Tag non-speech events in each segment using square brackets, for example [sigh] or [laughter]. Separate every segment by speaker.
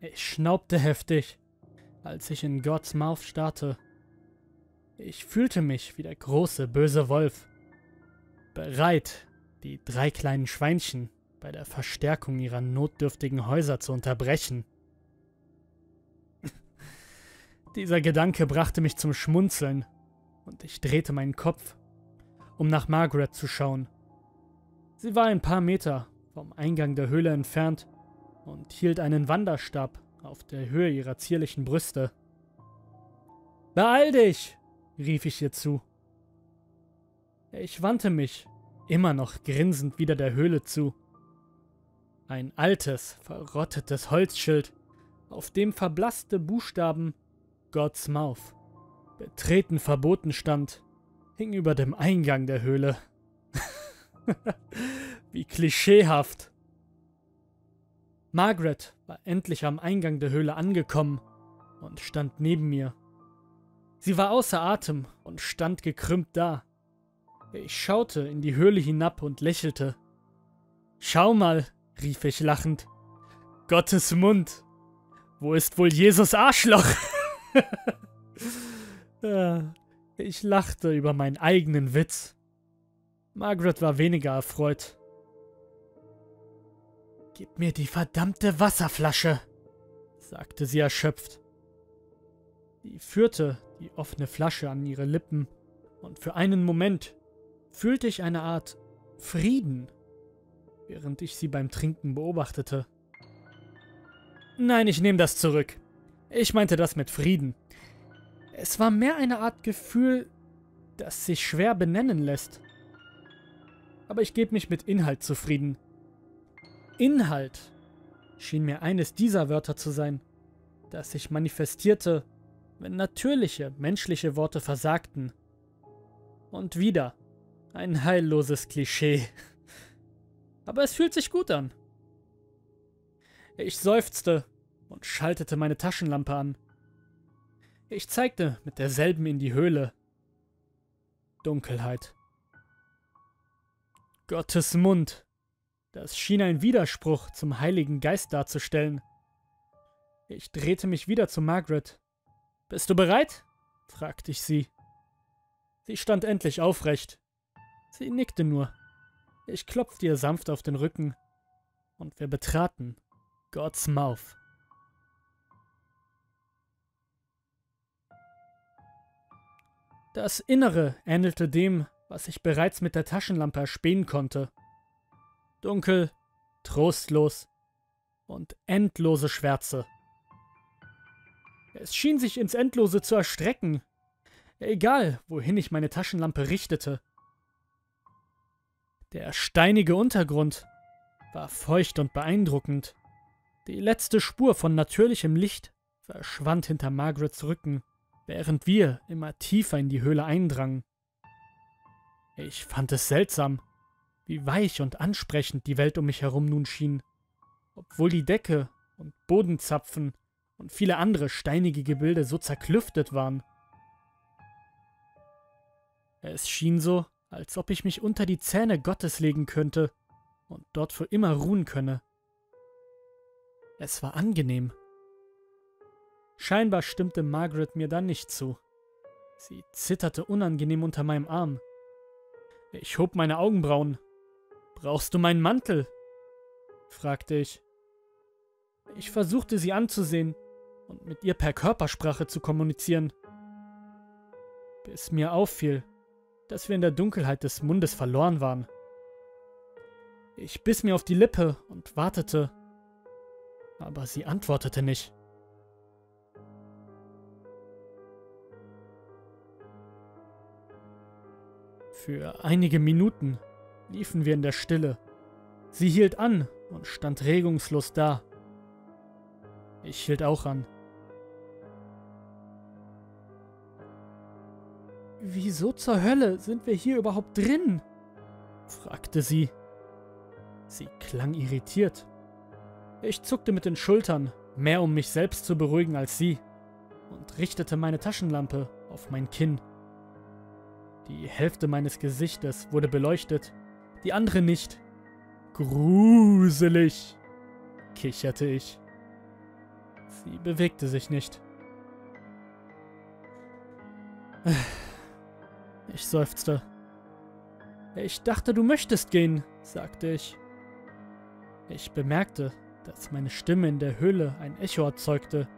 Speaker 1: Ich schnaubte heftig, als ich in Gods Mouth starrte. Ich fühlte mich wie der große, böse Wolf, bereit, die drei kleinen Schweinchen bei der Verstärkung ihrer notdürftigen Häuser zu unterbrechen. [laughs] Dieser Gedanke brachte mich zum Schmunzeln, und ich drehte meinen Kopf, um nach Margaret zu schauen. Sie war ein paar Meter vom Eingang der Höhle entfernt und hielt einen Wanderstab auf der Höhe ihrer zierlichen Brüste. Beeil dich! rief ich ihr zu. Ich wandte mich, immer noch grinsend wieder der Höhle zu. Ein altes, verrottetes Holzschild, auf dem verblasste Buchstaben God's Mouth, betreten verboten stand, hing über dem Eingang der Höhle. [laughs] Wie klischeehaft. Margaret war endlich am Eingang der Höhle angekommen und stand neben mir. Sie war außer Atem und stand gekrümmt da. Ich schaute in die Höhle hinab und lächelte. Schau mal, rief ich lachend. Gottes Mund. Wo ist wohl Jesus Arschloch? [laughs] ich lachte über meinen eigenen Witz. Margaret war weniger erfreut. Gib mir die verdammte Wasserflasche, sagte sie erschöpft. Sie führte die offene Flasche an ihre Lippen, und für einen Moment fühlte ich eine Art Frieden, während ich sie beim Trinken beobachtete. Nein, ich nehme das zurück. Ich meinte das mit Frieden. Es war mehr eine Art Gefühl, das sich schwer benennen lässt. Aber ich gebe mich mit Inhalt zufrieden. Inhalt schien mir eines dieser Wörter zu sein, das sich manifestierte, wenn natürliche menschliche Worte versagten. Und wieder ein heilloses Klischee. [laughs] Aber es fühlt sich gut an. Ich seufzte und schaltete meine Taschenlampe an. Ich zeigte mit derselben in die Höhle. Dunkelheit. Gottes Mund das schien ein Widerspruch zum Heiligen Geist darzustellen. Ich drehte mich wieder zu Margaret. Bist du bereit? fragte ich sie. Sie stand endlich aufrecht. Sie nickte nur. Ich klopfte ihr sanft auf den Rücken und wir betraten God's Mouth. Das Innere ähnelte dem, was ich bereits mit der Taschenlampe erspähen konnte dunkel, trostlos und endlose Schwärze. Es schien sich ins Endlose zu erstrecken, egal wohin ich meine Taschenlampe richtete. Der steinige Untergrund war feucht und beeindruckend. Die letzte Spur von natürlichem Licht verschwand hinter Margarets Rücken, während wir immer tiefer in die Höhle eindrangen. Ich fand es seltsam, wie weich und ansprechend die Welt um mich herum nun schien, obwohl die Decke und Bodenzapfen und viele andere steinige Gebilde so zerklüftet waren. Es schien so, als ob ich mich unter die Zähne Gottes legen könnte und dort für immer ruhen könne. Es war angenehm. Scheinbar stimmte Margaret mir dann nicht zu. Sie zitterte unangenehm unter meinem Arm. Ich hob meine Augenbrauen Brauchst du meinen Mantel? fragte ich. Ich versuchte sie anzusehen und mit ihr per Körpersprache zu kommunizieren, bis mir auffiel, dass wir in der Dunkelheit des Mundes verloren waren. Ich biss mir auf die Lippe und wartete, aber sie antwortete nicht. Für einige Minuten liefen wir in der Stille. Sie hielt an und stand regungslos da. Ich hielt auch an. Wieso zur Hölle sind wir hier überhaupt drin? fragte sie. Sie klang irritiert. Ich zuckte mit den Schultern, mehr um mich selbst zu beruhigen als sie, und richtete meine Taschenlampe auf mein Kinn. Die Hälfte meines Gesichtes wurde beleuchtet die andere nicht. Gruselig. kicherte ich. Sie bewegte sich nicht. [sighs] Ich seufzte. Ich dachte, du möchtest gehen, sagte ich. Ich bemerkte, dass meine Stimme in der Höhle ein Echo erzeugte,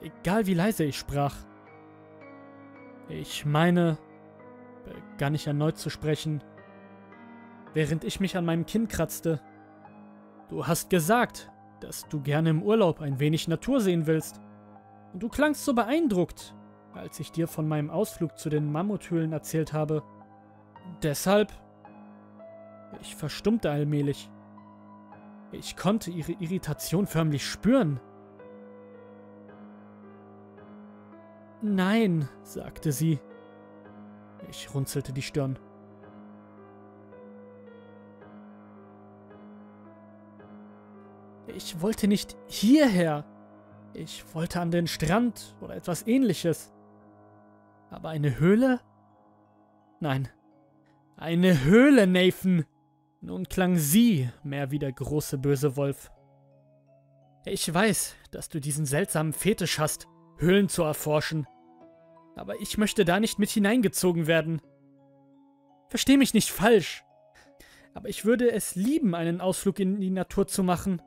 Speaker 1: egal wie leise ich sprach. Ich meine, begann ich erneut zu sprechen, während ich mich an meinem Kinn kratzte. Du hast gesagt, dass du gerne im Urlaub ein wenig Natur sehen willst. Und du klangst so beeindruckt, als ich dir von meinem Ausflug zu den Mammuthöhlen erzählt habe. Deshalb... Ich verstummte allmählich. Ich konnte ihre Irritation förmlich spüren. Nein, sagte sie. Ich runzelte die Stirn. Ich wollte nicht hierher. Ich wollte an den Strand oder etwas ähnliches. Aber eine Höhle? Nein. Eine Höhle, Nathan! Nun klang sie mehr wie der große böse Wolf. Ich weiß, dass du diesen seltsamen Fetisch hast, Höhlen zu erforschen. Aber ich möchte da nicht mit hineingezogen werden. Versteh mich nicht falsch. Aber ich würde es lieben, einen Ausflug in die Natur zu machen.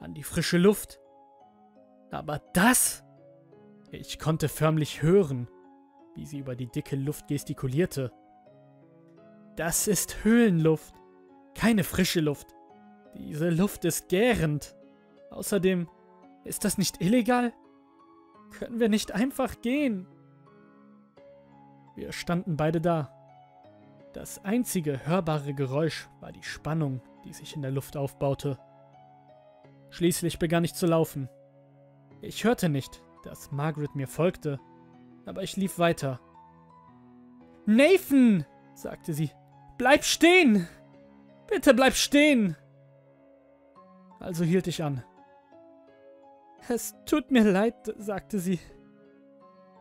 Speaker 1: An die frische Luft. Aber das... Ich konnte förmlich hören, wie sie über die dicke Luft gestikulierte. Das ist Höhlenluft, keine frische Luft. Diese Luft ist gärend. Außerdem, ist das nicht illegal? Können wir nicht einfach gehen? Wir standen beide da. Das einzige hörbare Geräusch war die Spannung, die sich in der Luft aufbaute. Schließlich begann ich zu laufen. Ich hörte nicht, dass Margaret mir folgte, aber ich lief weiter. Nathan, sagte sie, bleib stehen! Bitte bleib stehen! Also hielt ich an. Es tut mir leid, sagte sie.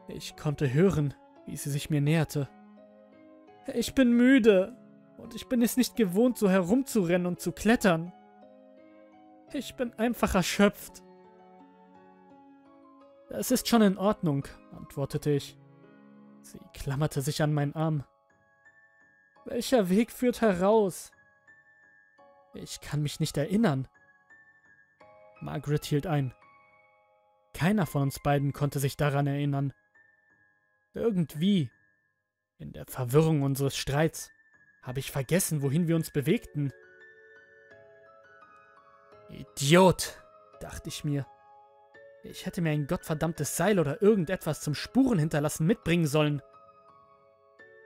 Speaker 1: Ich konnte hören, wie sie sich mir näherte. Ich bin müde und ich bin es nicht gewohnt, so herumzurennen und zu klettern. Ich bin einfach erschöpft. Es ist schon in Ordnung, antwortete ich. Sie klammerte sich an meinen Arm. Welcher Weg führt heraus? Ich kann mich nicht erinnern. Margaret hielt ein. Keiner von uns beiden konnte sich daran erinnern. Irgendwie, in der Verwirrung unseres Streits, habe ich vergessen, wohin wir uns bewegten. Idiot, dachte ich mir. Ich hätte mir ein gottverdammtes Seil oder irgendetwas zum Spuren hinterlassen mitbringen sollen.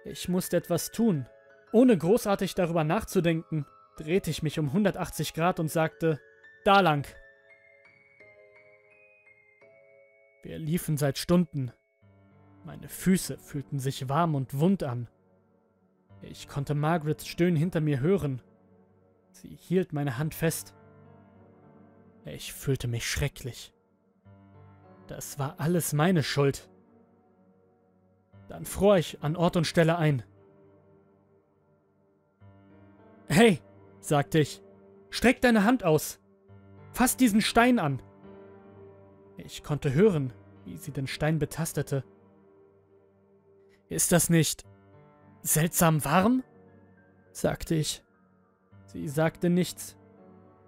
Speaker 1: Ich musste etwas tun. Ohne großartig darüber nachzudenken, drehte ich mich um 180 Grad und sagte, da lang. Wir liefen seit Stunden. Meine Füße fühlten sich warm und wund an. Ich konnte Margarets Stöhnen hinter mir hören. Sie hielt meine Hand fest. Ich fühlte mich schrecklich. Das war alles meine Schuld. Dann fror ich an Ort und Stelle ein. Hey, sagte ich, streck deine Hand aus. Fass diesen Stein an. Ich konnte hören, wie sie den Stein betastete. Ist das nicht seltsam warm? sagte ich. Sie sagte nichts.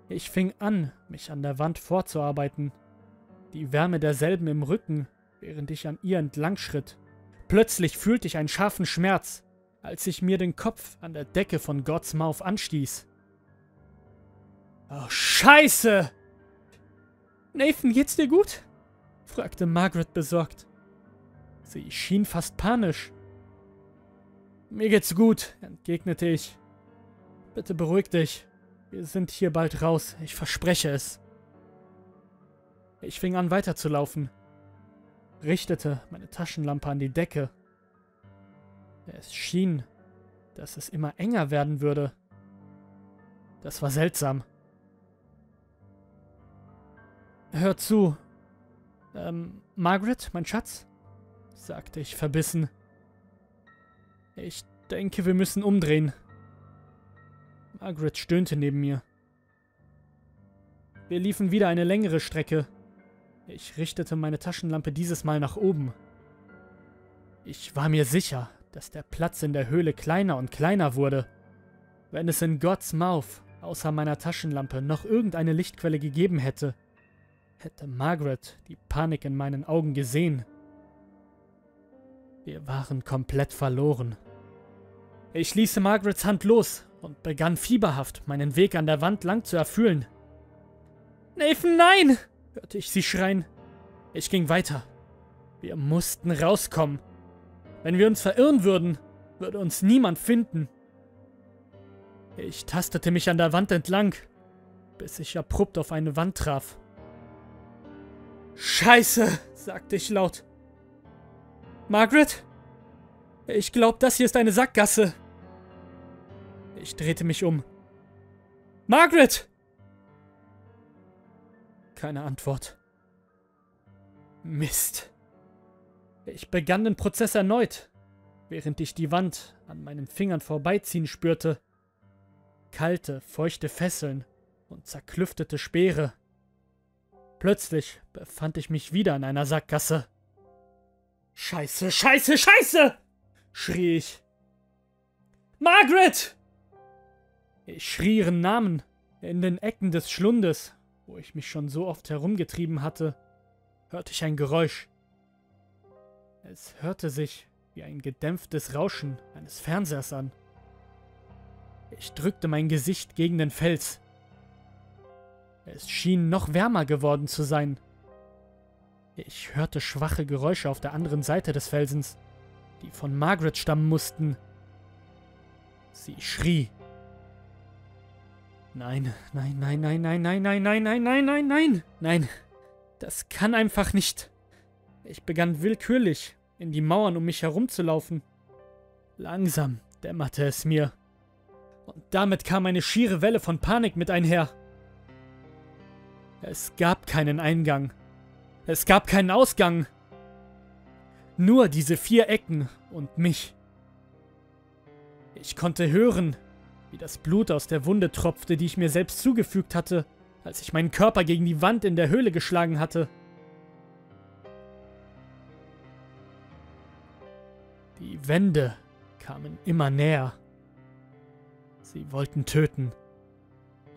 Speaker 1: Ich fing an, mich an der Wand vorzuarbeiten, die Wärme derselben im Rücken, während ich an ihr entlang schritt. Plötzlich fühlte ich einen scharfen Schmerz, als ich mir den Kopf an der Decke von God's Mouth anstieß. Oh, Scheiße! Nathan, geht's dir gut? fragte Margaret besorgt. Sie schien fast panisch. Mir geht's gut, entgegnete ich. Bitte beruhig dich. Wir sind hier bald raus, ich verspreche es. Ich fing an weiterzulaufen, richtete meine Taschenlampe an die Decke. Es schien, dass es immer enger werden würde. Das war seltsam. Hör zu. Ähm, Margaret, mein Schatz? sagte ich verbissen. Ich denke, wir müssen umdrehen. Margaret stöhnte neben mir. Wir liefen wieder eine längere Strecke. Ich richtete meine Taschenlampe dieses Mal nach oben. Ich war mir sicher, dass der Platz in der Höhle kleiner und kleiner wurde. Wenn es in Gods Mouth außer meiner Taschenlampe noch irgendeine Lichtquelle gegeben hätte, hätte Margaret die Panik in meinen Augen gesehen. Wir waren komplett verloren. Ich ließe Margarets Hand los und begann fieberhaft, meinen Weg an der Wand lang zu erfüllen. Nathan, nein! hörte ich sie schreien. Ich ging weiter. Wir mussten rauskommen. Wenn wir uns verirren würden, würde uns niemand finden. Ich tastete mich an der Wand entlang, bis ich abrupt auf eine Wand traf. Scheiße, sagte ich laut. Margaret? Ich glaube, das hier ist eine Sackgasse. Ich drehte mich um. Margaret! Keine Antwort. Mist. Ich begann den Prozess erneut, während ich die Wand an meinen Fingern vorbeiziehen spürte. Kalte, feuchte Fesseln und zerklüftete Speere. Plötzlich befand ich mich wieder in einer Sackgasse. Scheiße, scheiße, scheiße! schrie ich. Margaret! Ich schrie ihren Namen in den Ecken des Schlundes, wo ich mich schon so oft herumgetrieben hatte, hörte ich ein Geräusch. Es hörte sich wie ein gedämpftes Rauschen eines Fernsehers an. Ich drückte mein Gesicht gegen den Fels. Es schien noch wärmer geworden zu sein. Ich hörte schwache Geräusche auf der anderen Seite des Felsens, die von Margaret stammen mussten. Sie schrie. Nein, nein, nein, nein, nein, nein, nein, nein, nein, nein, nein, nein, nein. Das kann einfach nicht. Ich begann willkürlich, in die Mauern um mich herumzulaufen. Langsam dämmerte es mir. Und damit kam eine schiere Welle von Panik mit einher. Es gab keinen Eingang. Es gab keinen Ausgang. Nur diese vier Ecken und mich. Ich konnte hören, wie das Blut aus der Wunde tropfte, die ich mir selbst zugefügt hatte, als ich meinen Körper gegen die Wand in der Höhle geschlagen hatte. Die Wände kamen immer näher. Sie wollten töten.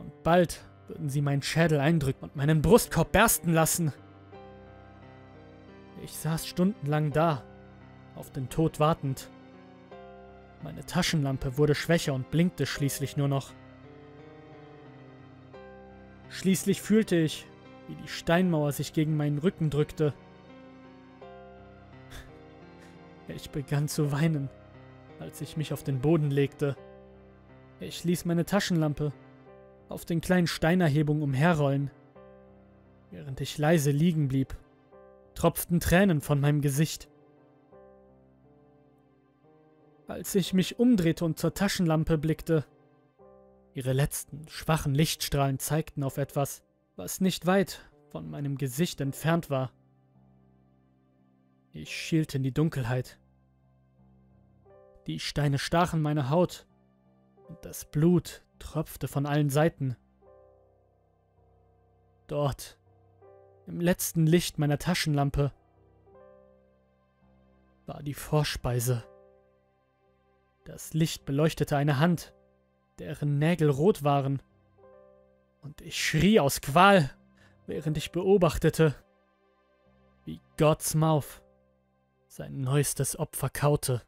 Speaker 1: Und bald würden sie meinen Schädel eindrücken und meinen Brustkorb bersten lassen. Ich saß stundenlang da, auf den Tod wartend. Meine Taschenlampe wurde schwächer und blinkte schließlich nur noch. Schließlich fühlte ich, wie die Steinmauer sich gegen meinen Rücken drückte. Ich begann zu weinen, als ich mich auf den Boden legte. Ich ließ meine Taschenlampe auf den kleinen Steinerhebungen umherrollen. Während ich leise liegen blieb, tropften Tränen von meinem Gesicht. Als ich mich umdrehte und zur Taschenlampe blickte. Ihre letzten, schwachen Lichtstrahlen zeigten auf etwas, was nicht weit von meinem Gesicht entfernt war. Ich schielte in die Dunkelheit. Die Steine stachen meine Haut und das Blut tropfte von allen Seiten. Dort, im letzten Licht meiner Taschenlampe, war die Vorspeise. Das Licht beleuchtete eine Hand, deren Nägel rot waren. Und ich schrie aus Qual, während ich beobachtete, wie Gods Mouth sein neuestes Opfer kaute.